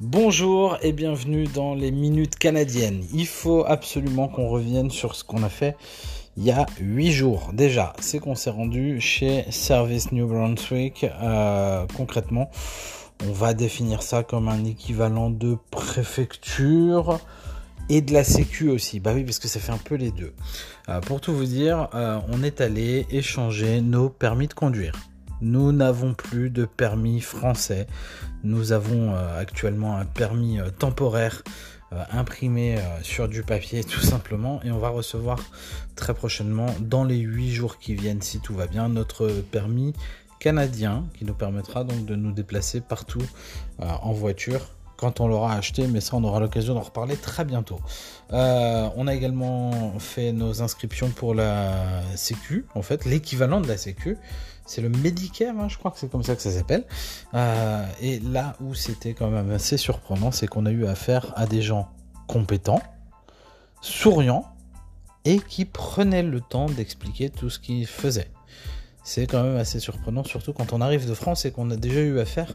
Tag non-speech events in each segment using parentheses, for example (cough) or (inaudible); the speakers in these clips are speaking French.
Bonjour et bienvenue dans les minutes canadiennes. Il faut absolument qu'on revienne sur ce qu'on a fait il y a 8 jours déjà. C'est qu'on s'est rendu chez Service New Brunswick. Euh, concrètement, on va définir ça comme un équivalent de préfecture et de la sécu aussi. Bah oui, parce que ça fait un peu les deux. Euh, pour tout vous dire, euh, on est allé échanger nos permis de conduire. Nous n'avons plus de permis français. Nous avons euh, actuellement un permis euh, temporaire euh, imprimé sur du papier (laughs) tout simplement et on va recevoir très prochainement dans les 8 jours qui viennent si tout va bien notre permis canadien qui nous permettra donc de nous déplacer partout en voiture quand on l'aura acheté, mais ça on aura l'occasion d'en reparler très bientôt. on a également fait nos inscriptions pour la Sécu, en fait, l'équivalent de la Sécu c'est le Medicare, hein, je crois que c'est comme ça que ça s'appelle. Euh, et là où c'était quand même assez surprenant, c'est qu'on a eu affaire à des gens compétents, souriants, et qui prenaient le temps d'expliquer tout ce qu'ils faisaient. C'est quand même assez surprenant, surtout quand on arrive de France et qu'on a déjà eu affaire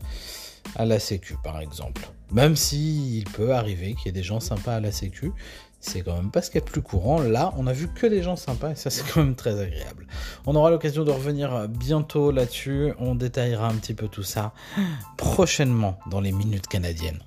à la Sécu, par exemple. Même si il peut arriver qu'il y ait des gens sympas à la Sécu, c'est quand même pas ce qui est plus courant. Là, on a vu que des gens sympas et ça, c'est quand même très agréable. On aura l'occasion de revenir bientôt là-dessus. On détaillera un petit peu tout ça prochainement dans les minutes canadiennes.